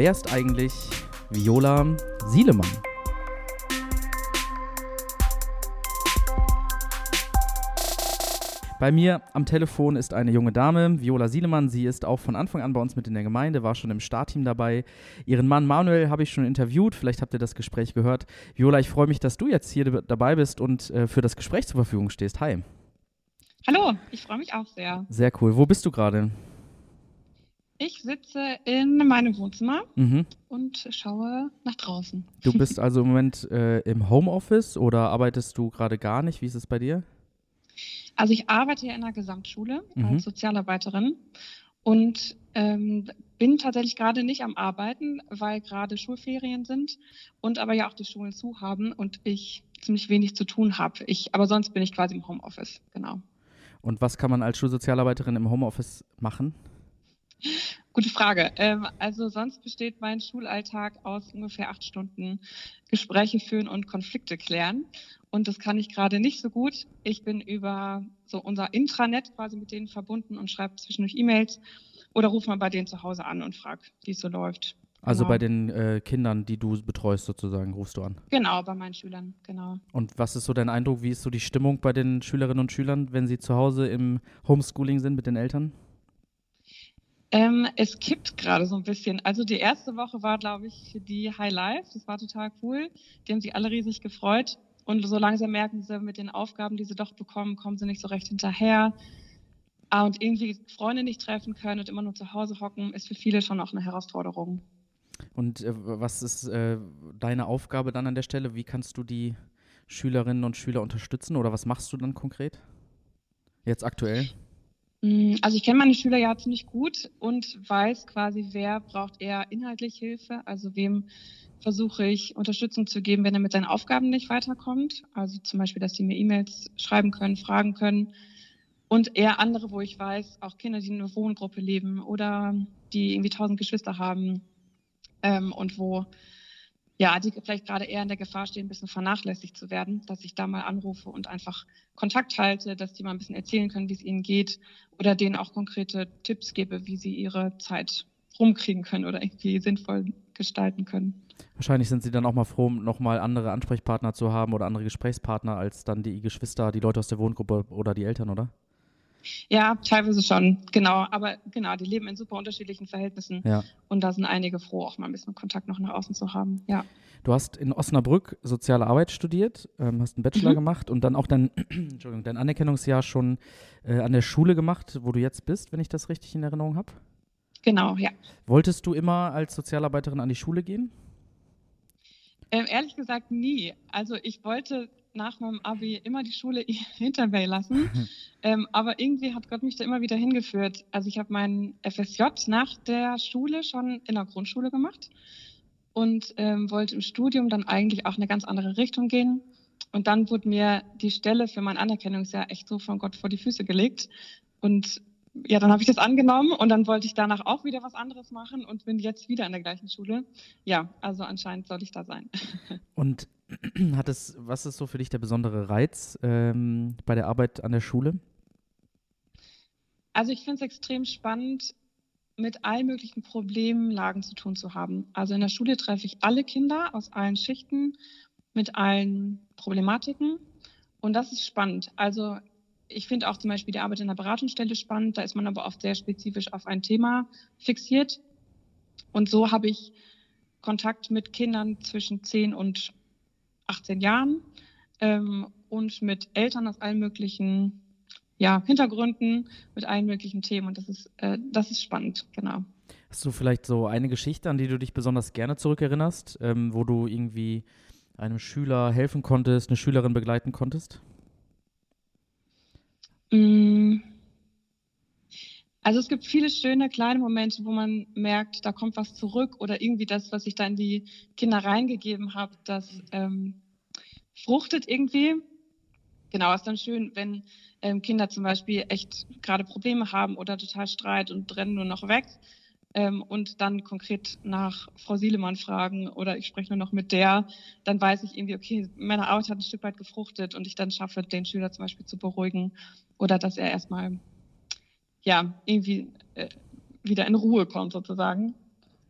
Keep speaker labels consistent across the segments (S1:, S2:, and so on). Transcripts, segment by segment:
S1: Wer ist eigentlich Viola Sielemann? Bei mir am Telefon ist eine junge Dame, Viola Sielemann. Sie ist auch von Anfang an bei uns mit in der Gemeinde, war schon im Startteam dabei. Ihren Mann Manuel habe ich schon interviewt. Vielleicht habt ihr das Gespräch gehört. Viola, ich freue mich, dass du jetzt hier dabei bist und äh, für das Gespräch zur Verfügung stehst. Hi.
S2: Hallo, ich freue mich auch sehr.
S1: Sehr cool. Wo bist du gerade?
S2: Ich sitze in meinem Wohnzimmer mhm. und schaue nach draußen.
S1: Du bist also im Moment äh, im Homeoffice oder arbeitest du gerade gar nicht? Wie ist es bei dir?
S2: Also ich arbeite ja in einer Gesamtschule mhm. als Sozialarbeiterin und ähm, bin tatsächlich gerade nicht am Arbeiten, weil gerade Schulferien sind und aber ja auch die Schulen zu haben und ich ziemlich wenig zu tun habe. Ich, aber sonst bin ich quasi im Homeoffice, genau.
S1: Und was kann man als Schulsozialarbeiterin im Homeoffice machen?
S2: Gute Frage. Ähm, also sonst besteht mein Schulalltag aus ungefähr acht Stunden Gespräche führen und Konflikte klären. Und das kann ich gerade nicht so gut. Ich bin über so unser Intranet quasi mit denen verbunden und schreibe zwischendurch E-Mails oder rufe mal bei denen zu Hause an und frage, wie es so läuft.
S1: Also genau. bei den äh, Kindern, die du betreust sozusagen, rufst du an?
S2: Genau, bei meinen Schülern, genau.
S1: Und was ist so dein Eindruck, wie ist so die Stimmung bei den Schülerinnen und Schülern, wenn sie zu Hause im Homeschooling sind mit den Eltern?
S2: Ähm, es kippt gerade so ein bisschen. Also die erste Woche war, glaube ich, für die High Life. Das war total cool. Die haben sich alle riesig gefreut. Und so langsam merken sie mit den Aufgaben, die sie doch bekommen, kommen sie nicht so recht hinterher. Ah, und irgendwie Freunde nicht treffen können und immer nur zu Hause hocken, ist für viele schon auch eine Herausforderung.
S1: Und äh, was ist äh, deine Aufgabe dann an der Stelle? Wie kannst du die Schülerinnen und Schüler unterstützen oder was machst du dann konkret? Jetzt aktuell?
S2: Mm, also ich kenne meine Schüler ja ziemlich gut und weiß quasi, wer braucht eher inhaltlich Hilfe, also wem versuche ich Unterstützung zu geben, wenn er mit seinen Aufgaben nicht weiterkommt. Also zum Beispiel, dass sie mir E-Mails schreiben können, fragen können. Und eher andere, wo ich weiß, auch Kinder, die in einer Wohngruppe leben oder die irgendwie tausend Geschwister haben, ähm, und wo ja, die vielleicht gerade eher in der Gefahr stehen, ein bisschen vernachlässigt zu werden, dass ich da mal anrufe und einfach Kontakt halte, dass die mal ein bisschen erzählen können, wie es ihnen geht oder denen auch konkrete Tipps gebe, wie sie ihre Zeit rumkriegen können oder irgendwie sinnvoll gestalten können.
S1: Wahrscheinlich sind sie dann auch mal froh, nochmal andere Ansprechpartner zu haben oder andere Gesprächspartner als dann die Geschwister, die Leute aus der Wohngruppe oder die Eltern, oder?
S2: Ja, teilweise schon, genau. Aber genau, die leben in super unterschiedlichen Verhältnissen. Ja. Und da sind einige froh, auch mal ein bisschen Kontakt noch nach außen zu haben. Ja.
S1: Du hast in Osnabrück soziale Arbeit studiert, ähm, hast einen Bachelor mhm. gemacht und dann auch dein, Entschuldigung, dein Anerkennungsjahr schon äh, an der Schule gemacht, wo du jetzt bist, wenn ich das richtig in Erinnerung habe.
S2: Genau, ja.
S1: Wolltest du immer als Sozialarbeiterin an die Schule gehen?
S2: Ähm, ehrlich gesagt nie. Also ich wollte nach meinem Abi immer die Schule hinter mir lassen. ähm, aber irgendwie hat Gott mich da immer wieder hingeführt. Also ich habe meinen FSJ nach der Schule schon in der Grundschule gemacht und ähm, wollte im Studium dann eigentlich auch eine ganz andere Richtung gehen. Und dann wurde mir die Stelle für mein Anerkennungsjahr echt so von Gott vor die Füße gelegt. Und ja, dann habe ich das angenommen und dann wollte ich danach auch wieder was anderes machen und bin jetzt wieder in der gleichen Schule. Ja, also anscheinend soll ich da sein.
S1: Und hat es, was ist so für dich der besondere Reiz ähm, bei der Arbeit an der Schule?
S2: Also ich finde es extrem spannend, mit allen möglichen Problemlagen zu tun zu haben. Also in der Schule treffe ich alle Kinder aus allen Schichten mit allen Problematiken und das ist spannend. Also ich finde auch zum Beispiel die Arbeit in der Beratungsstelle spannend. Da ist man aber oft sehr spezifisch auf ein Thema fixiert. Und so habe ich Kontakt mit Kindern zwischen 10 und 18 Jahren ähm, und mit Eltern aus allen möglichen ja, Hintergründen, mit allen möglichen Themen. Und das ist, äh, das ist spannend, genau.
S1: Hast du vielleicht so eine Geschichte, an die du dich besonders gerne zurückerinnerst, ähm, wo du irgendwie einem Schüler helfen konntest, eine Schülerin begleiten konntest?
S2: Mm. Also es gibt viele schöne kleine Momente, wo man merkt, da kommt was zurück oder irgendwie das, was ich da in die Kinder reingegeben habe, das ähm, fruchtet irgendwie. Genau, ist dann schön, wenn ähm, Kinder zum Beispiel echt gerade Probleme haben oder total Streit und rennen nur noch weg ähm, und dann konkret nach Frau Sielemann fragen oder ich spreche nur noch mit der, dann weiß ich irgendwie, okay, meine Arbeit hat ein Stück weit gefruchtet und ich dann schaffe, den Schüler zum Beispiel zu beruhigen oder dass er erstmal ja irgendwie äh, wieder in Ruhe kommt sozusagen.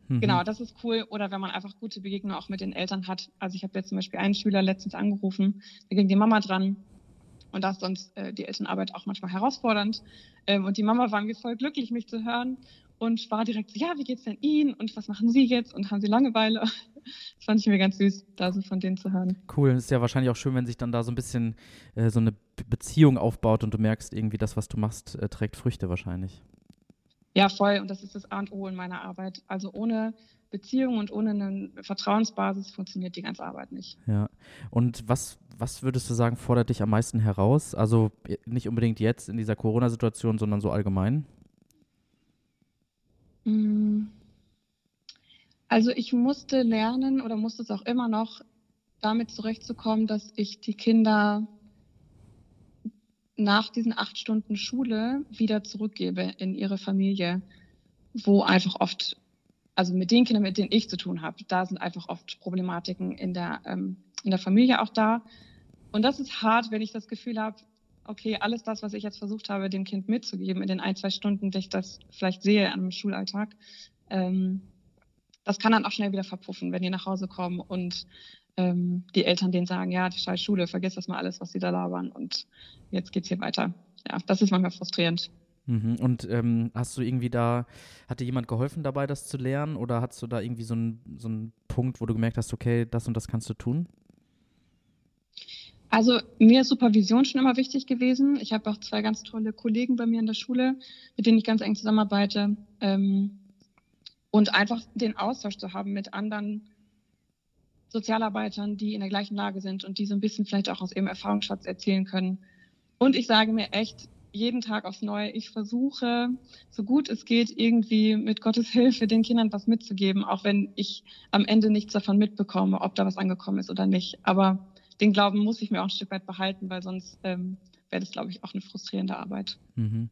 S2: Mhm. Genau, das ist cool. Oder wenn man einfach gute Begegnungen auch mit den Eltern hat. Also ich habe jetzt zum Beispiel einen Schüler letztens angerufen, da ging die Mama dran. Und da ist sonst äh, die Elternarbeit auch manchmal herausfordernd. Ähm, und die Mama war irgendwie voll glücklich, mich zu hören und war direkt so, ja, wie geht's denn Ihnen und was machen Sie jetzt und haben Sie Langeweile? Das fand ich mir ganz süß, da so von denen zu hören.
S1: Cool, ist ja wahrscheinlich auch schön, wenn sich dann da so ein bisschen äh, so eine Beziehung aufbaut und du merkst irgendwie, das, was du machst, äh, trägt Früchte wahrscheinlich.
S2: Ja, voll. Und das ist das A und O in meiner Arbeit. Also ohne Beziehung und ohne eine Vertrauensbasis funktioniert die ganze Arbeit nicht.
S1: Ja. Und was, was würdest du sagen, fordert dich am meisten heraus? Also äh, nicht unbedingt jetzt in dieser Corona-Situation, sondern so allgemein?
S2: Mm. Also ich musste lernen oder musste es auch immer noch damit zurechtzukommen, dass ich die Kinder nach diesen acht Stunden Schule wieder zurückgebe in ihre Familie, wo einfach oft, also mit den Kindern, mit denen ich zu tun habe, da sind einfach oft Problematiken in der, ähm, in der Familie auch da. Und das ist hart, wenn ich das Gefühl habe, okay, alles das, was ich jetzt versucht habe, dem Kind mitzugeben in den ein, zwei Stunden, die ich das vielleicht sehe einem Schulalltag, ähm, das kann dann auch schnell wieder verpuffen, wenn die nach Hause kommen und ähm, die Eltern denen sagen, ja, die scheiß Schule, vergiss das mal alles, was sie da labern und jetzt geht's hier weiter. Ja, das ist manchmal frustrierend.
S1: Mhm. Und ähm, hast du irgendwie da, hat dir jemand geholfen dabei, das zu lernen oder hast du da irgendwie so einen so Punkt, wo du gemerkt hast, okay, das und das kannst du tun?
S2: Also mir ist Supervision schon immer wichtig gewesen. Ich habe auch zwei ganz tolle Kollegen bei mir in der Schule, mit denen ich ganz eng zusammenarbeite. Ähm, und einfach den Austausch zu haben mit anderen Sozialarbeitern, die in der gleichen Lage sind und die so ein bisschen vielleicht auch aus ihrem Erfahrungsschatz erzählen können. Und ich sage mir echt jeden Tag aufs Neue, ich versuche, so gut es geht, irgendwie mit Gottes Hilfe den Kindern was mitzugeben, auch wenn ich am Ende nichts davon mitbekomme, ob da was angekommen ist oder nicht. Aber den Glauben muss ich mir auch ein Stück weit behalten, weil sonst ähm, wäre das, glaube ich, auch eine frustrierende Arbeit.
S1: Mhm.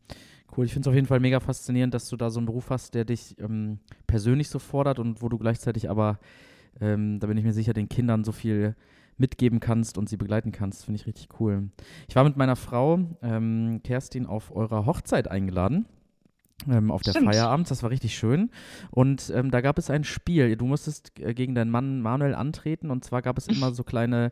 S1: Cool, ich finde es auf jeden Fall mega faszinierend, dass du da so einen Beruf hast, der dich ähm, persönlich so fordert und wo du gleichzeitig aber, ähm, da bin ich mir sicher, den Kindern so viel mitgeben kannst und sie begleiten kannst. Finde ich richtig cool. Ich war mit meiner Frau ähm, Kerstin auf eurer Hochzeit eingeladen ähm, auf der. Feierabend. Das war richtig schön. Und ähm, da gab es ein Spiel. Du musstest äh, gegen deinen Mann Manuel antreten. Und zwar gab es immer so kleine,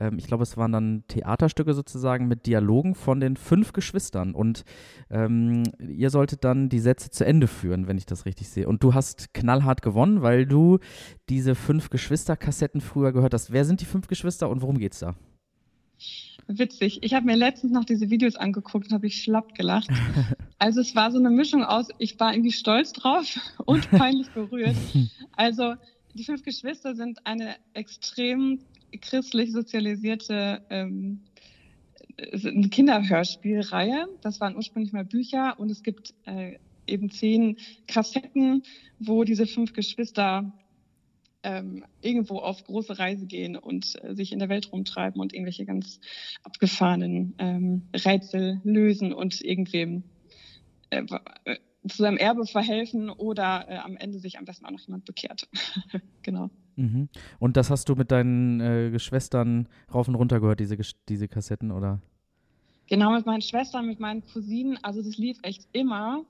S1: ähm, ich glaube, es waren dann Theaterstücke sozusagen mit Dialogen von den fünf Geschwistern. Und ähm, ihr solltet dann die Sätze zu Ende führen, wenn ich das richtig sehe. Und du hast knallhart gewonnen, weil du diese fünf Geschwister-Kassetten früher gehört hast. Wer sind die fünf Geschwister und worum geht's da?
S2: Witzig. Ich habe mir letztens noch diese Videos angeguckt und habe ich schlapp gelacht. Also es war so eine Mischung aus, ich war irgendwie stolz drauf und peinlich berührt. Also die fünf Geschwister sind eine extrem christlich sozialisierte ähm, Kinderhörspielreihe. Das waren ursprünglich mal Bücher und es gibt äh, eben zehn Kassetten, wo diese fünf Geschwister ähm, irgendwo auf große Reise gehen und äh, sich in der Welt rumtreiben und irgendwelche ganz abgefahrenen ähm, Rätsel lösen und irgendwem äh, äh, zu seinem Erbe verhelfen oder äh, am Ende sich am besten auch noch jemand bekehrt. genau.
S1: Mhm. Und das hast du mit deinen äh, Geschwistern rauf und runter gehört, diese, diese Kassetten, oder?
S2: Genau, mit meinen Schwestern, mit meinen Cousinen. Also das lief echt immer.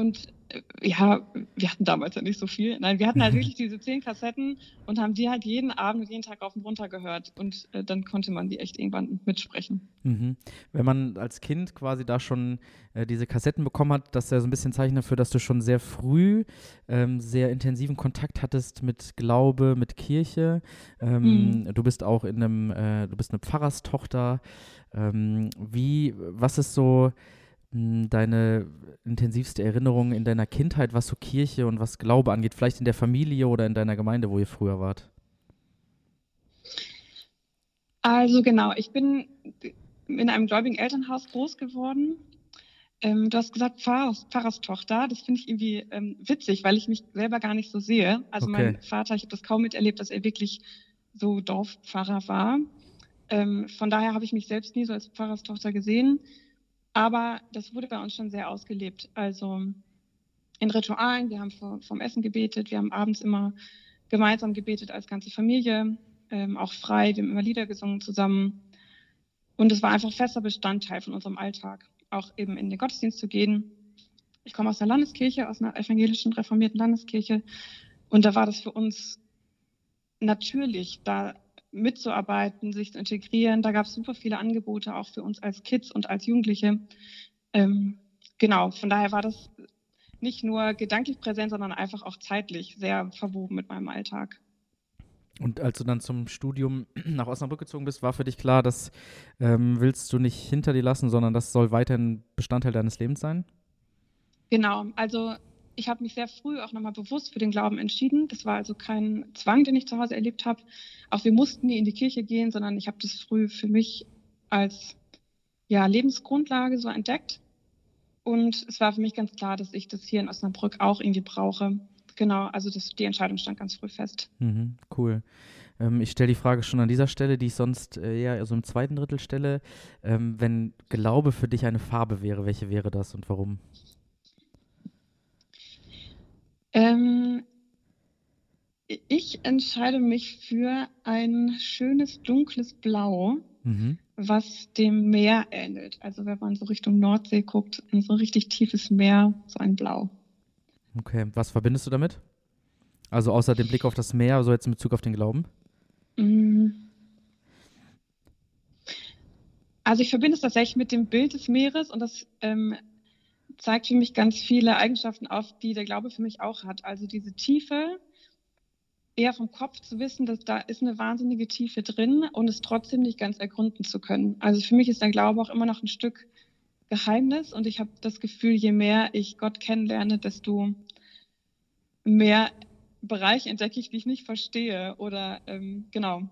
S2: Und äh, ja, wir hatten damals ja nicht so viel. Nein, wir hatten halt wirklich diese zehn Kassetten und haben die halt jeden Abend und jeden Tag auf und runter gehört. Und äh, dann konnte man die echt irgendwann mitsprechen.
S1: Mhm. Wenn man als Kind quasi da schon äh, diese Kassetten bekommen hat, das ist ja so ein bisschen Zeichen dafür, dass du schon sehr früh ähm, sehr intensiven Kontakt hattest mit Glaube, mit Kirche. Ähm, mhm. Du bist auch in einem, äh, du bist eine Pfarrerstochter. Ähm, wie, was ist so deine intensivste Erinnerung in deiner Kindheit, was so Kirche und was Glaube angeht, vielleicht in der Familie oder in deiner Gemeinde, wo ihr früher wart?
S2: Also genau, ich bin in einem gläubigen Elternhaus groß geworden. Ähm, du hast gesagt Pfarrers, Pfarrerstochter. Das finde ich irgendwie ähm, witzig, weil ich mich selber gar nicht so sehe. Also okay. mein Vater, ich habe das kaum miterlebt, dass er wirklich so Dorfpfarrer war. Ähm, von daher habe ich mich selbst nie so als Pfarrerstochter gesehen. Aber das wurde bei uns schon sehr ausgelebt. Also in Ritualen, wir haben vor, vom Essen gebetet, wir haben abends immer gemeinsam gebetet als ganze Familie, ähm, auch frei, wir haben immer Lieder gesungen zusammen. Und es war einfach fester Bestandteil von unserem Alltag, auch eben in den Gottesdienst zu gehen. Ich komme aus einer Landeskirche, aus einer evangelischen reformierten Landeskirche. Und da war das für uns natürlich, da mitzuarbeiten, sich zu integrieren. Da gab es super viele Angebote, auch für uns als Kids und als Jugendliche. Ähm, genau, von daher war das nicht nur gedanklich präsent, sondern einfach auch zeitlich sehr verwoben mit meinem Alltag.
S1: Und als du dann zum Studium nach Osnabrück gezogen bist, war für dich klar, das ähm, willst du nicht hinter dir lassen, sondern das soll weiterhin Bestandteil deines Lebens sein?
S2: Genau, also ich habe mich sehr früh auch nochmal bewusst für den Glauben entschieden. Das war also kein Zwang, den ich zu Hause erlebt habe. Auch wir mussten nie in die Kirche gehen, sondern ich habe das früh für mich als ja, Lebensgrundlage so entdeckt. Und es war für mich ganz klar, dass ich das hier in Osnabrück auch irgendwie brauche. Genau, also das, die Entscheidung stand ganz früh fest.
S1: Mhm, cool. Ähm, ich stelle die Frage schon an dieser Stelle, die ich sonst äh, eher so im zweiten Drittel stelle. Ähm, wenn Glaube für dich eine Farbe wäre, welche wäre das und warum?
S2: Ähm, ich entscheide mich für ein schönes dunkles Blau, mhm. was dem Meer ähnelt. Also wenn man so Richtung Nordsee guckt, in so ein richtig tiefes Meer, so ein Blau.
S1: Okay, was verbindest du damit? Also außer dem Blick auf das Meer, so jetzt in Bezug auf den Glauben? Mm.
S2: Also ich verbinde es tatsächlich mit dem Bild des Meeres und das ähm, zeigt für mich ganz viele Eigenschaften auf, die der Glaube für mich auch hat. Also diese Tiefe, eher vom Kopf zu wissen, dass da ist eine wahnsinnige Tiefe drin und es trotzdem nicht ganz ergründen zu können. Also für mich ist der Glaube auch immer noch ein Stück Geheimnis und ich habe das Gefühl, je mehr ich Gott kennenlerne, desto mehr Bereiche entdecke ich, die ich nicht verstehe oder ähm, genau,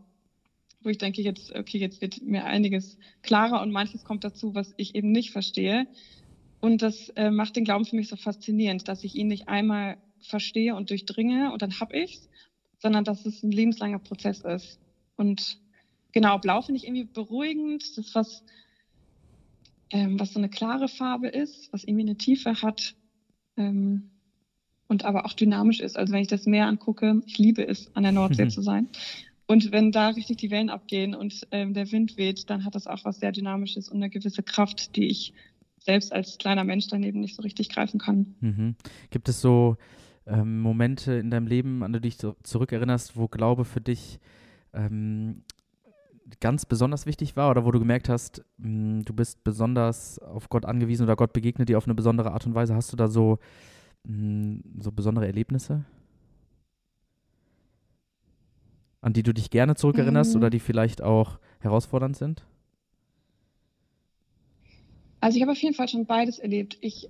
S2: wo ich denke, jetzt, okay, jetzt wird mir einiges klarer und manches kommt dazu, was ich eben nicht verstehe. Und das äh, macht den Glauben für mich so faszinierend, dass ich ihn nicht einmal verstehe und durchdringe und dann hab ich's, sondern dass es ein lebenslanger Prozess ist. Und genau, blau finde ich irgendwie beruhigend. Das was, ähm, was so eine klare Farbe ist, was irgendwie eine Tiefe hat ähm, und aber auch dynamisch ist. Also wenn ich das Meer angucke, ich liebe es, an der Nordsee mhm. zu sein. Und wenn da richtig die Wellen abgehen und ähm, der Wind weht, dann hat das auch was sehr Dynamisches und eine gewisse Kraft, die ich selbst als kleiner Mensch daneben nicht so richtig greifen kann.
S1: Mhm. Gibt es so ähm, Momente in deinem Leben, an die du dich so zurückerinnerst, wo Glaube für dich ähm, ganz besonders wichtig war oder wo du gemerkt hast, mh, hm, du bist besonders auf Gott angewiesen oder Gott begegnet dir auf eine besondere Art und Weise? Hast du da so, mh, hm, so besondere Erlebnisse? An die du dich gerne zurückerinnerst mhm. oder die vielleicht auch herausfordernd sind?
S2: Also ich habe auf jeden Fall schon beides erlebt. Ich,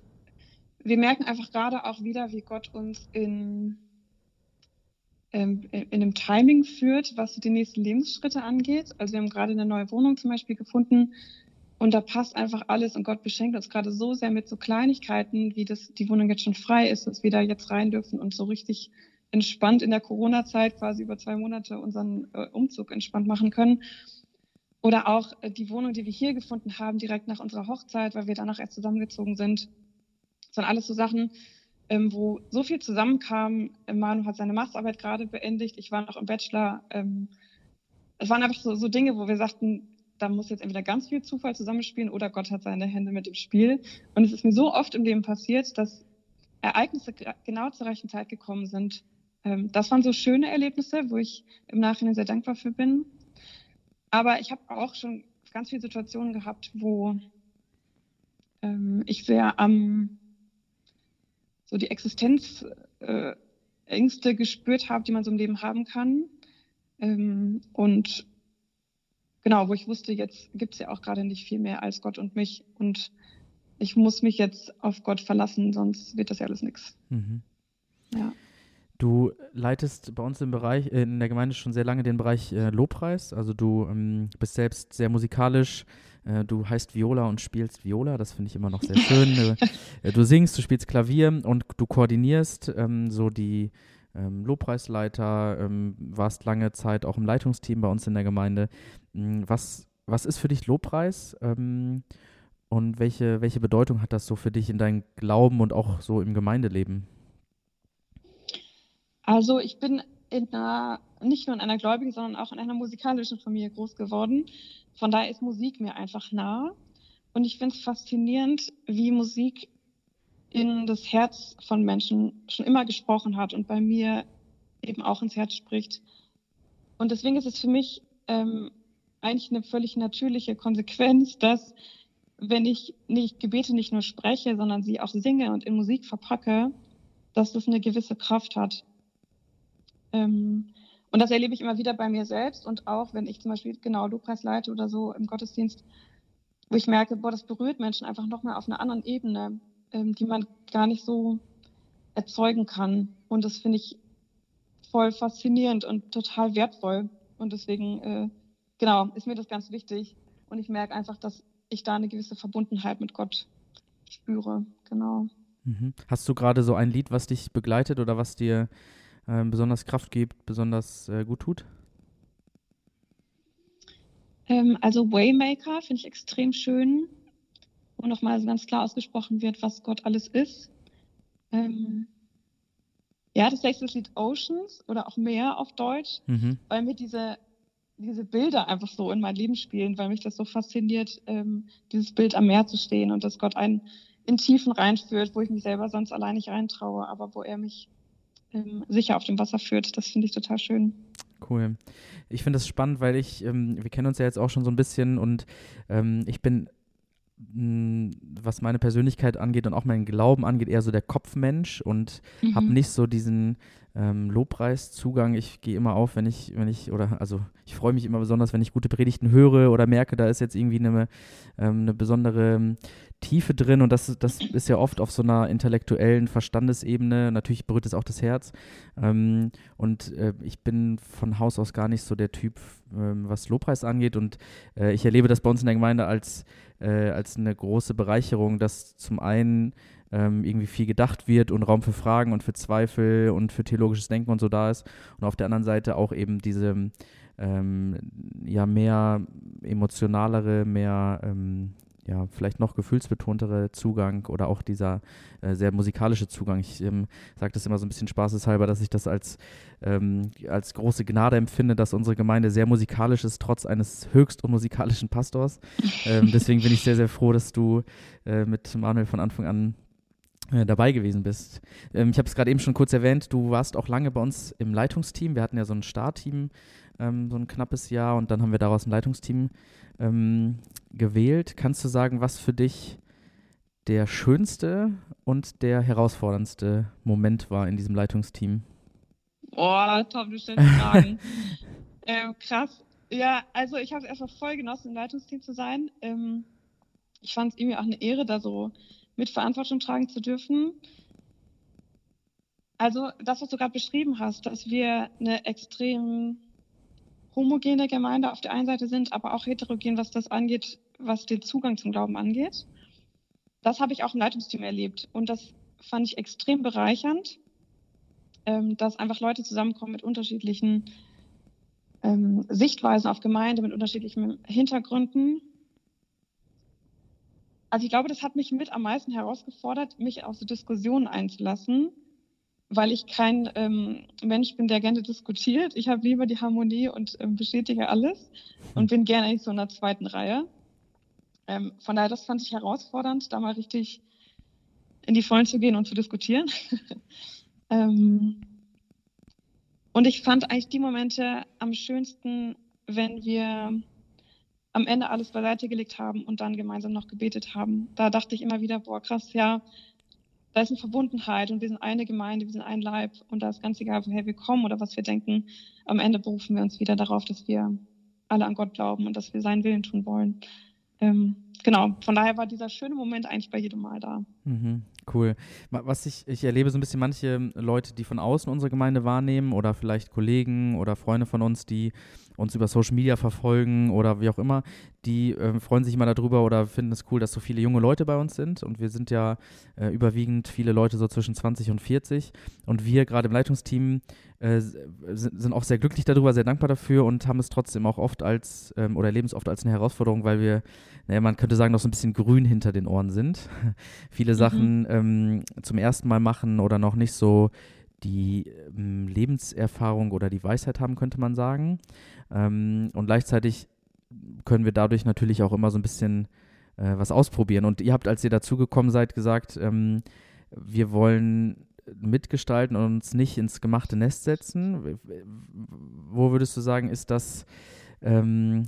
S2: wir merken einfach gerade auch wieder, wie Gott uns in, ähm, in einem Timing führt, was die nächsten Lebensschritte angeht. Also wir haben gerade eine neue Wohnung zum Beispiel gefunden und da passt einfach alles und Gott beschenkt uns gerade so sehr mit so Kleinigkeiten, wie das die Wohnung jetzt schon frei ist, dass wir da jetzt rein dürfen und so richtig entspannt in der Corona-Zeit quasi über zwei Monate unseren äh, Umzug entspannt machen können. Oder auch äh, die Wohnung, die wir hier gefunden haben, direkt nach unserer Hochzeit, weil wir danach erst zusammengezogen sind. Das waren alles so Sachen, ähm, wo so viel zusammenkam. Manu hat seine Masterarbeit gerade beendigt. Ich war noch im Bachelor. Ähm, es waren einfach so, so Dinge, wo wir sagten, da muss jetzt entweder ganz viel Zufall zusammenspielen oder Gott hat seine Hände mit dem Spiel. Und es ist mir so oft im Leben passiert, dass Ereignisse genau zur rechten Zeit gekommen sind. Ähm, das waren so schöne Erlebnisse, wo ich im Nachhinein sehr dankbar für bin. Aber ich habe auch schon ganz viele Situationen gehabt, wo ähm, ich sehr am so die Existenzängste äh, gespürt habe, die man so im Leben haben kann. Ähm, und genau, wo ich wusste, jetzt gibt es ja auch gerade nicht viel mehr als Gott und mich. Und ich muss mich jetzt auf Gott verlassen, sonst wird das ja alles nichts. Mhm.
S1: Ja. Du leitest bei uns im Bereich, äh, in der Gemeinde schon sehr lange den Bereich äh, Lobpreis. Also du ähm, bist selbst sehr musikalisch. Äh, du heißt Viola und spielst Viola. Das finde ich immer noch sehr schön. Äh, du singst, du spielst Klavier und du koordinierst ähm, so die ähm, Lobpreisleiter, ähm, warst lange Zeit auch im Leitungsteam bei uns in der Gemeinde. Hm, was, was ist für dich Lobpreis? Ähm, und welche, welche Bedeutung hat das so für dich in deinem Glauben und auch so im Gemeindeleben?
S2: Also ich bin in einer, nicht nur in einer gläubigen, sondern auch in einer musikalischen Familie groß geworden. Von daher ist Musik mir einfach nah. Und ich finde es faszinierend, wie Musik in das Herz von Menschen schon immer gesprochen hat und bei mir eben auch ins Herz spricht. Und deswegen ist es für mich ähm, eigentlich eine völlig natürliche Konsequenz, dass wenn ich nicht Gebete nicht nur spreche, sondern sie auch singe und in Musik verpacke, dass das eine gewisse Kraft hat. Ähm, und das erlebe ich immer wieder bei mir selbst und auch, wenn ich zum Beispiel genau Lobpreis leite oder so im Gottesdienst, wo ich merke, boah, das berührt Menschen einfach nochmal auf einer anderen Ebene, ähm, die man gar nicht so erzeugen kann. Und das finde ich voll faszinierend und total wertvoll. Und deswegen, äh, genau, ist mir das ganz wichtig. Und ich merke einfach, dass ich da eine gewisse Verbundenheit mit Gott spüre. Genau.
S1: Mhm. Hast du gerade so ein Lied, was dich begleitet oder was dir äh, besonders Kraft gibt, besonders äh, gut tut?
S2: Ähm, also Waymaker finde ich extrem schön, wo nochmal so ganz klar ausgesprochen wird, was Gott alles ist. Ähm, ja, das nächste Lied Oceans oder auch Meer auf Deutsch, mhm. weil mir diese, diese Bilder einfach so in mein Leben spielen, weil mich das so fasziniert, ähm, dieses Bild am Meer zu stehen und dass Gott einen in Tiefen reinführt, wo ich mich selber sonst allein nicht reintraue, aber wo er mich ähm, sicher auf dem Wasser führt. Das finde ich total schön.
S1: Cool. Ich finde das spannend, weil ich, ähm, wir kennen uns ja jetzt auch schon so ein bisschen und ähm, ich bin was meine Persönlichkeit angeht und auch meinen Glauben angeht, eher so der Kopfmensch und mhm. habe nicht so diesen ähm, Lobpreiszugang. Ich gehe immer auf, wenn ich, wenn ich, oder also ich freue mich immer besonders, wenn ich gute Predigten höre oder merke, da ist jetzt irgendwie eine, ähm, eine besondere ähm, Tiefe drin und das, das ist ja oft auf so einer intellektuellen Verstandesebene. Natürlich berührt es auch das Herz. Ähm, und äh, ich bin von Haus aus gar nicht so der Typ, ähm, was Lobpreis angeht. Und äh, ich erlebe das bei uns in der Gemeinde als, äh, als eine große Bereicherung, dass zum einen ähm, irgendwie viel gedacht wird und Raum für Fragen und für Zweifel und für theologisches Denken und so da ist. Und auf der anderen Seite auch eben diese ähm, ja mehr emotionalere, mehr ähm, ja, vielleicht noch gefühlsbetontere Zugang oder auch dieser äh, sehr musikalische Zugang. Ich ähm, sage das immer so ein bisschen spaßeshalber, dass ich das als, ähm, als große Gnade empfinde, dass unsere Gemeinde sehr musikalisch ist, trotz eines höchst unmusikalischen Pastors. Ähm, deswegen bin ich sehr, sehr froh, dass du äh, mit Manuel von Anfang an dabei gewesen bist. Ähm, ich habe es gerade eben schon kurz erwähnt, du warst auch lange bei uns im Leitungsteam. Wir hatten ja so ein Startteam, ähm, so ein knappes Jahr und dann haben wir daraus ein Leitungsteam ähm, gewählt. Kannst du sagen, was für dich der schönste und der herausforderndste Moment war in diesem Leitungsteam?
S2: Boah, Tom, du stellst Fragen. ähm, krass. Ja, also ich habe es erstmal voll genossen, im Leitungsteam zu sein. Ähm, ich fand es irgendwie auch eine Ehre, da so mit Verantwortung tragen zu dürfen. Also das, was du gerade beschrieben hast, dass wir eine extrem homogene Gemeinde auf der einen Seite sind, aber auch heterogen, was das angeht, was den Zugang zum Glauben angeht. Das habe ich auch im Leitungsteam erlebt und das fand ich extrem bereichernd, ähm, dass einfach Leute zusammenkommen mit unterschiedlichen ähm, Sichtweisen auf Gemeinde, mit unterschiedlichen Hintergründen also ich glaube, das hat mich mit am meisten herausgefordert, mich auf so Diskussionen einzulassen, weil ich kein ähm, Mensch bin, der gerne diskutiert. Ich habe lieber die Harmonie und ähm, bestätige alles und bin gerne eigentlich so in der zweiten Reihe. Ähm, von daher, das fand ich herausfordernd, da mal richtig in die Vollen zu gehen und zu diskutieren. ähm, und ich fand eigentlich die Momente am schönsten, wenn wir am Ende alles beiseite gelegt haben und dann gemeinsam noch gebetet haben. Da dachte ich immer wieder, boah, krass, ja, da ist eine Verbundenheit und wir sind eine Gemeinde, wir sind ein Leib und da ist ganz egal, woher wir kommen oder was wir denken. Am Ende berufen wir uns wieder darauf, dass wir alle an Gott glauben und dass wir seinen Willen tun wollen. Ähm, genau, von daher war dieser schöne Moment eigentlich bei jedem Mal da.
S1: Mhm, cool. Was ich, ich erlebe so ein bisschen manche Leute, die von außen unsere Gemeinde wahrnehmen oder vielleicht Kollegen oder Freunde von uns, die uns über Social Media verfolgen oder wie auch immer, die äh, freuen sich immer darüber oder finden es cool, dass so viele junge Leute bei uns sind. Und wir sind ja äh, überwiegend viele Leute so zwischen 20 und 40. Und wir gerade im Leitungsteam äh, sind auch sehr glücklich darüber, sehr dankbar dafür und haben es trotzdem auch oft als ähm, oder erleben es oft als eine Herausforderung, weil wir, naja, man könnte sagen, noch so ein bisschen grün hinter den Ohren sind. viele mhm. Sachen ähm, zum ersten Mal machen oder noch nicht so die ähm, Lebenserfahrung oder die Weisheit haben, könnte man sagen. Ähm, und gleichzeitig können wir dadurch natürlich auch immer so ein bisschen äh, was ausprobieren. Und ihr habt, als ihr dazugekommen seid, gesagt, ähm, wir wollen mitgestalten und uns nicht ins gemachte Nest setzen. Wo würdest du sagen, ist das, ähm,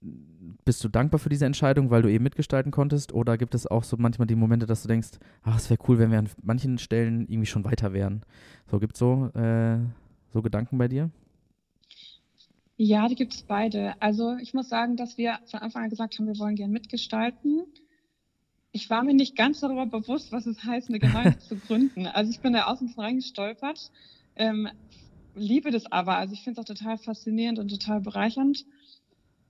S1: bist du dankbar für diese Entscheidung, weil du eben mitgestalten konntest? Oder gibt es auch so manchmal die Momente, dass du denkst, ach, es wäre cool, wenn wir an manchen Stellen irgendwie schon weiter wären? So, gibt es so, äh, so Gedanken bei dir?
S2: Ja, die gibt es beide. Also ich muss sagen, dass wir von Anfang an gesagt haben, wir wollen gerne mitgestalten. Ich war mir nicht ganz darüber bewusst, was es heißt, eine Gemeinde zu gründen. Also ich bin da außen reingestolpert, ähm, liebe das aber. Also ich finde es auch total faszinierend und total bereichernd.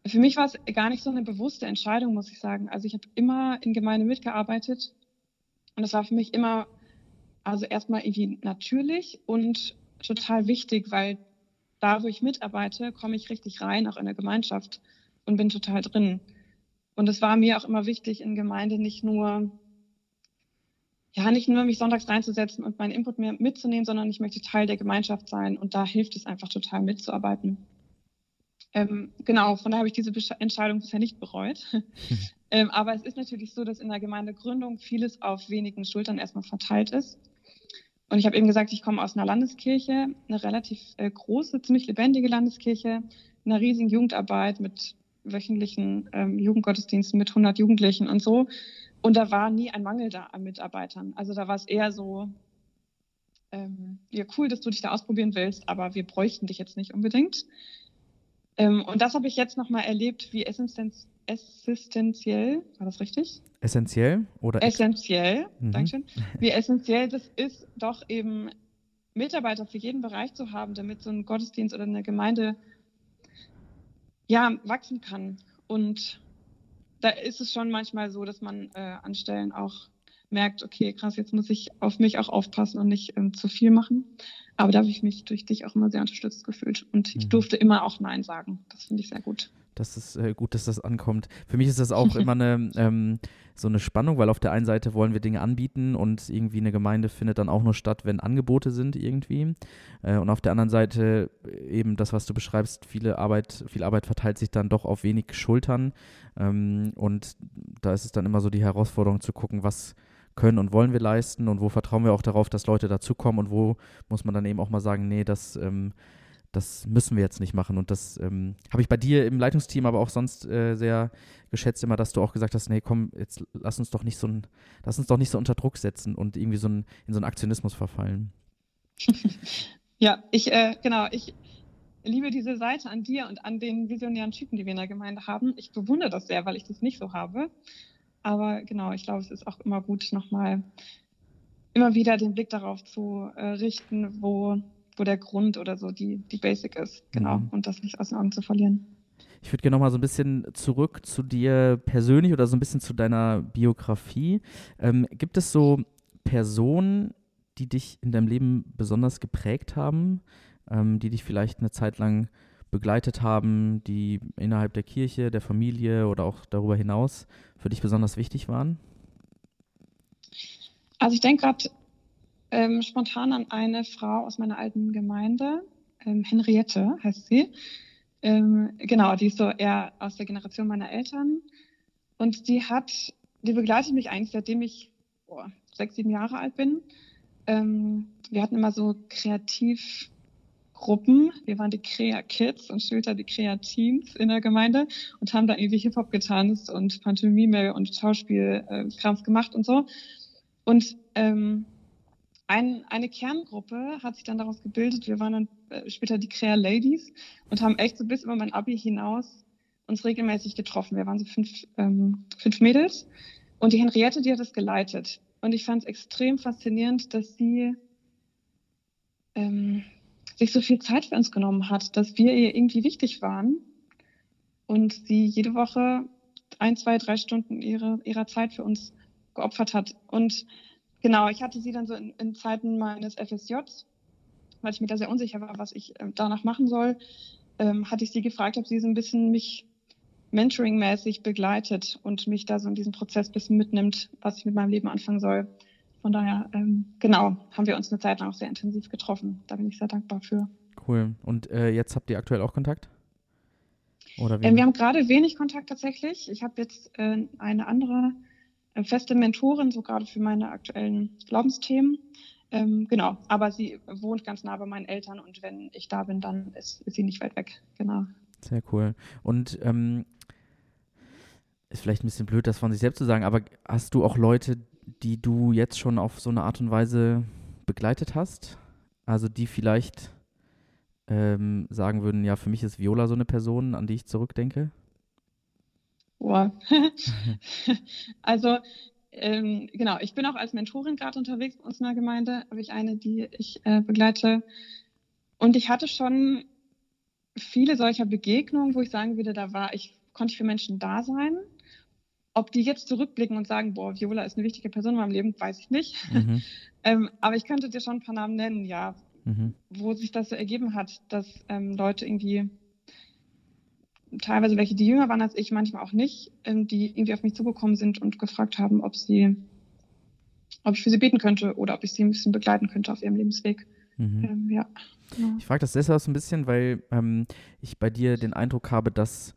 S2: Für mich war es gar nicht so eine bewusste Entscheidung, muss ich sagen. Also ich habe immer in Gemeinde mitgearbeitet und es war für mich immer, also erstmal irgendwie natürlich und total wichtig, weil da, wo ich mitarbeite, komme ich richtig rein, auch in der Gemeinschaft und bin total drin. Und es war mir auch immer wichtig, in Gemeinde nicht nur, ja, nicht nur mich sonntags reinzusetzen und meinen Input mehr mitzunehmen, sondern ich möchte Teil der Gemeinschaft sein und da hilft es einfach total mitzuarbeiten. Ähm, genau, von daher habe ich diese Entscheidung bisher nicht bereut. ähm, aber es ist natürlich so, dass in der Gemeindegründung vieles auf wenigen Schultern erstmal verteilt ist. Und ich habe eben gesagt, ich komme aus einer Landeskirche, eine relativ äh, große, ziemlich lebendige Landeskirche, einer riesigen Jugendarbeit mit wöchentlichen ähm, Jugendgottesdiensten mit 100 Jugendlichen und so. Und da war nie ein Mangel da an Mitarbeitern. Also da war es eher so, ähm, ja cool, dass du dich da ausprobieren willst, aber wir bräuchten dich jetzt nicht unbedingt. Ähm, und das habe ich jetzt nochmal erlebt, wie Essenz existenziell, war das richtig?
S1: Essentiell oder?
S2: Essentiell, mhm. Dankeschön. Wie essentiell das ist, doch eben Mitarbeiter für jeden Bereich zu haben, damit so ein Gottesdienst oder eine Gemeinde ja wachsen kann. Und da ist es schon manchmal so, dass man äh, an Stellen auch merkt, okay, krass, jetzt muss ich auf mich auch aufpassen und nicht ähm, zu viel machen. Aber da habe ich mich durch dich auch immer sehr unterstützt gefühlt. Und ich mhm. durfte immer auch Nein sagen. Das finde ich sehr gut.
S1: Das ist äh, gut, dass das ankommt. Für mich ist das auch immer eine ähm, so eine Spannung, weil auf der einen Seite wollen wir Dinge anbieten und irgendwie eine Gemeinde findet dann auch nur statt, wenn Angebote sind irgendwie. Äh, und auf der anderen Seite eben das, was du beschreibst, viele Arbeit, viel Arbeit verteilt sich dann doch auf wenig Schultern. Ähm, und da ist es dann immer so die Herausforderung zu gucken, was können und wollen wir leisten und wo vertrauen wir auch darauf, dass Leute dazukommen und wo muss man dann eben auch mal sagen, nee, das, ähm, das müssen wir jetzt nicht machen. Und das ähm, habe ich bei dir im Leitungsteam, aber auch sonst äh, sehr geschätzt immer, dass du auch gesagt hast, nee, komm, jetzt lass uns doch nicht so ein, lass uns doch nicht so unter Druck setzen und irgendwie so ein, in so einen Aktionismus verfallen.
S2: ja, ich, äh, genau, ich liebe diese Seite an dir und an den visionären Typen, die wir in der Gemeinde haben. Ich bewundere das sehr, weil ich das nicht so habe. Aber genau, ich glaube, es ist auch immer gut, nochmal immer wieder den Blick darauf zu äh, richten, wo, wo der Grund oder so die, die Basic ist. Genau. Mhm. Und das nicht aus den Augen zu verlieren.
S1: Ich würde gerne nochmal so ein bisschen zurück zu dir persönlich oder so ein bisschen zu deiner Biografie. Ähm, gibt es so Personen, die dich in deinem Leben besonders geprägt haben, ähm, die dich vielleicht eine Zeit lang begleitet haben, die innerhalb der Kirche, der Familie oder auch darüber hinaus für dich besonders wichtig waren?
S2: Also ich denke gerade ähm, spontan an eine Frau aus meiner alten Gemeinde, ähm, Henriette heißt sie. Ähm, genau, die ist so eher aus der Generation meiner Eltern. Und die hat, die begleitet mich eigentlich seitdem ich boah, sechs, sieben Jahre alt bin. Ähm, wir hatten immer so kreativ Gruppen. Wir waren die Crea Kids und später die Crea Teens in der Gemeinde und haben da irgendwie Hip-Hop getanzt und Pantomime und Schauspielkrams äh, gemacht und so. Und ähm, ein, eine Kerngruppe hat sich dann daraus gebildet. Wir waren dann äh, später die Crea Ladies und haben echt so bis über mein Abi hinaus uns regelmäßig getroffen. Wir waren so fünf, ähm, fünf Mädels und die Henriette, die hat es geleitet. Und ich fand es extrem faszinierend, dass sie ähm, sich so viel Zeit für uns genommen hat, dass wir ihr irgendwie wichtig waren und sie jede Woche ein, zwei, drei Stunden ihre, ihrer Zeit für uns geopfert hat. Und genau, ich hatte sie dann so in, in Zeiten meines FSJs, weil ich mir da sehr unsicher war, was ich äh, danach machen soll, ähm, hatte ich sie gefragt, ob sie so ein bisschen mich mentoring-mäßig begleitet und mich da so in diesen Prozess ein bisschen mitnimmt, was ich mit meinem Leben anfangen soll. Von daher, ähm, genau, haben wir uns eine Zeit lang auch sehr intensiv getroffen. Da bin ich sehr dankbar für.
S1: Cool. Und äh, jetzt habt ihr aktuell auch Kontakt?
S2: Oder ähm, wir haben gerade wenig Kontakt tatsächlich. Ich habe jetzt äh, eine andere äh, feste Mentorin, so gerade für meine aktuellen Glaubensthemen. Ähm, genau, aber sie wohnt ganz nah bei meinen Eltern und wenn ich da bin, dann ist, ist sie nicht weit weg. Genau.
S1: Sehr cool. Und ähm, ist vielleicht ein bisschen blöd, das von sich selbst zu sagen, aber hast du auch Leute, die du jetzt schon auf so eine Art und Weise begleitet hast? Also die vielleicht ähm, sagen würden, ja, für mich ist Viola so eine Person, an die ich zurückdenke?
S2: Boah. also ähm, genau, ich bin auch als Mentorin gerade unterwegs bei uns in der Gemeinde, habe ich eine, die ich äh, begleite. Und ich hatte schon viele solcher Begegnungen, wo ich sagen würde, da war ich, konnte ich für Menschen da sein. Ob die jetzt zurückblicken und sagen, boah, Viola ist eine wichtige Person in meinem Leben, weiß ich nicht. Mhm. ähm, aber ich könnte dir schon ein paar Namen nennen, ja, mhm. wo sich das so ergeben hat, dass ähm, Leute irgendwie teilweise welche, die jünger waren als ich, manchmal auch nicht, ähm, die irgendwie auf mich zugekommen sind und gefragt haben, ob sie, ob ich für sie beten könnte oder ob ich sie ein bisschen begleiten könnte auf ihrem Lebensweg. Mhm. Ähm, ja.
S1: ja. Ich frage das deshalb so ein bisschen, weil ähm, ich bei dir den Eindruck habe, dass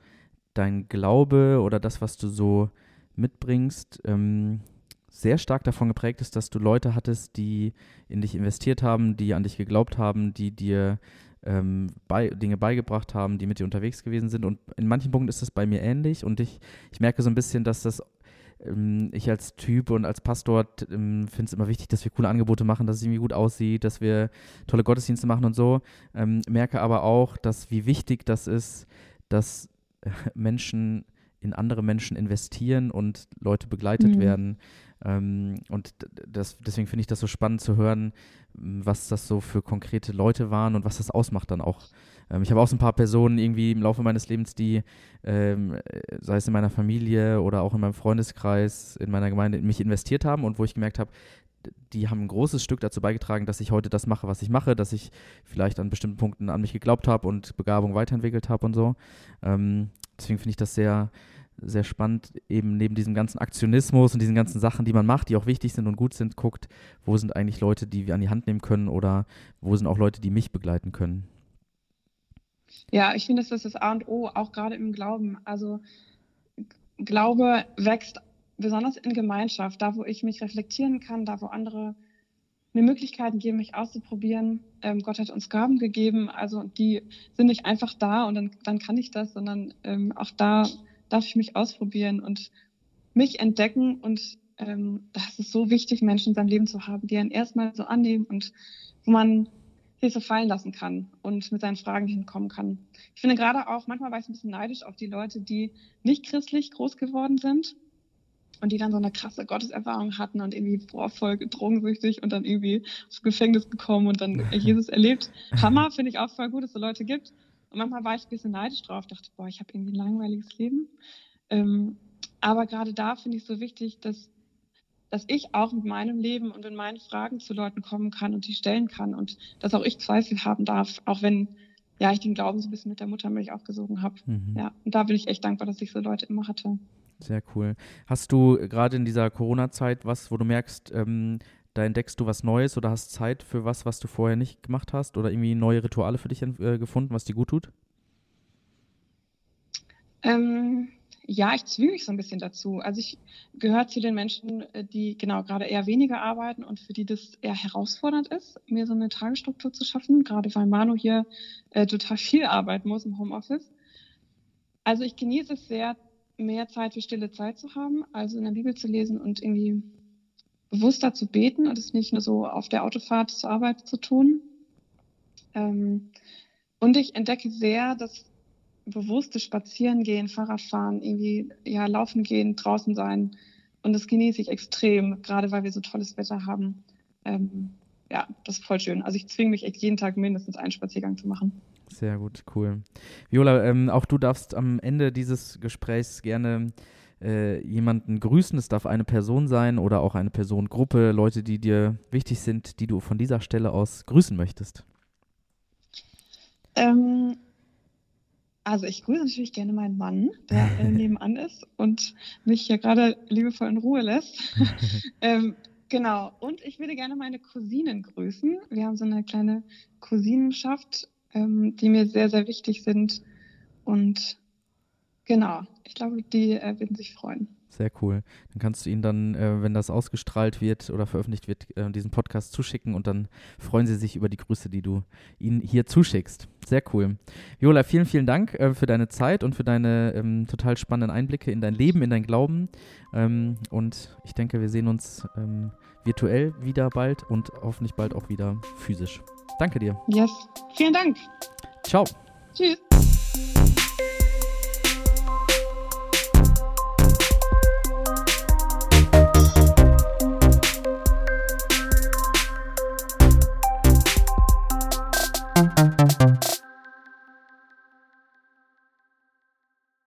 S1: dein Glaube oder das, was du so mitbringst, ähm, sehr stark davon geprägt ist, dass du Leute hattest, die in dich investiert haben, die an dich geglaubt haben, die dir ähm, bei, Dinge beigebracht haben, die mit dir unterwegs gewesen sind. Und in manchen Punkten ist das bei mir ähnlich. Und ich, ich merke so ein bisschen, dass das ähm, ich als Typ und als Pastor ähm, finde es immer wichtig, dass wir coole Angebote machen, dass es irgendwie gut aussieht, dass wir tolle Gottesdienste machen und so. Ähm, merke aber auch, dass wie wichtig das ist, dass Menschen in andere Menschen investieren und Leute begleitet mhm. werden. Ähm, und das, deswegen finde ich das so spannend zu hören, was das so für konkrete Leute waren und was das ausmacht dann auch. Ähm, ich habe auch so ein paar Personen irgendwie im Laufe meines Lebens, die, ähm, sei es in meiner Familie oder auch in meinem Freundeskreis, in meiner Gemeinde, in mich investiert haben und wo ich gemerkt habe, die haben ein großes Stück dazu beigetragen, dass ich heute das mache, was ich mache, dass ich vielleicht an bestimmten Punkten an mich geglaubt habe und Begabung weiterentwickelt habe und so. Ähm, deswegen finde ich das sehr, sehr spannend, eben neben diesem ganzen Aktionismus und diesen ganzen Sachen, die man macht, die auch wichtig sind und gut sind, guckt, wo sind eigentlich Leute, die wir an die Hand nehmen können oder wo sind auch Leute, die mich begleiten können.
S2: Ja, ich finde, das ist das A und O, auch gerade im Glauben. Also Glaube wächst besonders in Gemeinschaft, da wo ich mich reflektieren kann, da wo andere mir Möglichkeiten geben, mich auszuprobieren. Ähm, Gott hat uns Gaben gegeben, also die sind nicht einfach da und dann, dann kann ich das, sondern ähm, auch da darf ich mich ausprobieren und mich entdecken. Und ähm, das ist so wichtig, Menschen in seinem Leben zu haben, die einen erstmal so annehmen und wo man sich so fallen lassen kann und mit seinen Fragen hinkommen kann. Ich finde gerade auch, manchmal war ich ein bisschen neidisch auf die Leute, die nicht christlich groß geworden sind und die dann so eine krasse Gotteserfahrung hatten und irgendwie boah, voll drogensüchtig und dann irgendwie ins Gefängnis gekommen und dann Jesus erlebt. Hammer, finde ich auch voll gut, dass es so Leute gibt. Und manchmal war ich ein bisschen neidisch drauf, dachte, boah, ich habe irgendwie ein langweiliges Leben. Ähm, aber gerade da finde ich es so wichtig, dass, dass ich auch mit meinem Leben und mit meinen Fragen zu Leuten kommen kann und die stellen kann und dass auch ich Zweifel haben darf, auch wenn ja, ich den Glauben so ein bisschen mit der Muttermilch aufgesogen habe. Mhm. Ja, und da bin ich echt dankbar, dass ich so Leute immer hatte.
S1: Sehr cool. Hast du gerade in dieser Corona-Zeit was, wo du merkst, ähm, da entdeckst du was Neues oder hast Zeit für was, was du vorher nicht gemacht hast oder irgendwie neue Rituale für dich äh, gefunden, was dir gut tut?
S2: Ähm, ja, ich zwinge mich so ein bisschen dazu. Also ich gehöre zu den Menschen, äh, die genau gerade eher weniger arbeiten und für die das eher herausfordernd ist, mir so eine Tagesstruktur zu schaffen, gerade weil Manu hier äh, total viel arbeiten muss im Homeoffice. Also ich genieße es sehr, mehr Zeit für stille Zeit zu haben, also in der Bibel zu lesen und irgendwie bewusster zu beten und es nicht nur so auf der Autofahrt zur Arbeit zu tun. Ähm, und ich entdecke sehr das bewusste Spazierengehen, Fahrradfahren, irgendwie ja Laufen gehen, draußen sein. Und das genieße ich extrem, gerade weil wir so tolles Wetter haben. Ähm, ja, das ist voll schön. Also ich zwinge mich echt jeden Tag mindestens einen Spaziergang zu machen.
S1: Sehr gut, cool. Viola, ähm, auch du darfst am Ende dieses Gesprächs gerne äh, jemanden grüßen. Es darf eine Person sein oder auch eine Personengruppe, Leute, die dir wichtig sind, die du von dieser Stelle aus grüßen möchtest.
S2: Ähm, also ich grüße natürlich gerne meinen Mann, der äh, nebenan ist und mich hier gerade liebevoll in Ruhe lässt. ähm, genau. Und ich würde gerne meine Cousinen grüßen. Wir haben so eine kleine Cousinenschaft, ähm, die mir sehr, sehr wichtig sind. Und Genau, ich glaube, die äh, würden sich freuen.
S1: Sehr cool. Dann kannst du ihn dann, äh, wenn das ausgestrahlt wird oder veröffentlicht wird, äh, diesen Podcast zuschicken und dann freuen sie sich über die Grüße, die du ihnen hier zuschickst. Sehr cool. Viola, vielen, vielen Dank äh, für deine Zeit und für deine ähm, total spannenden Einblicke in dein Leben, in dein Glauben. Ähm, und ich denke, wir sehen uns ähm, virtuell wieder bald und hoffentlich bald auch wieder physisch. Danke dir.
S2: Yes. Vielen Dank.
S1: Ciao.
S2: Tschüss.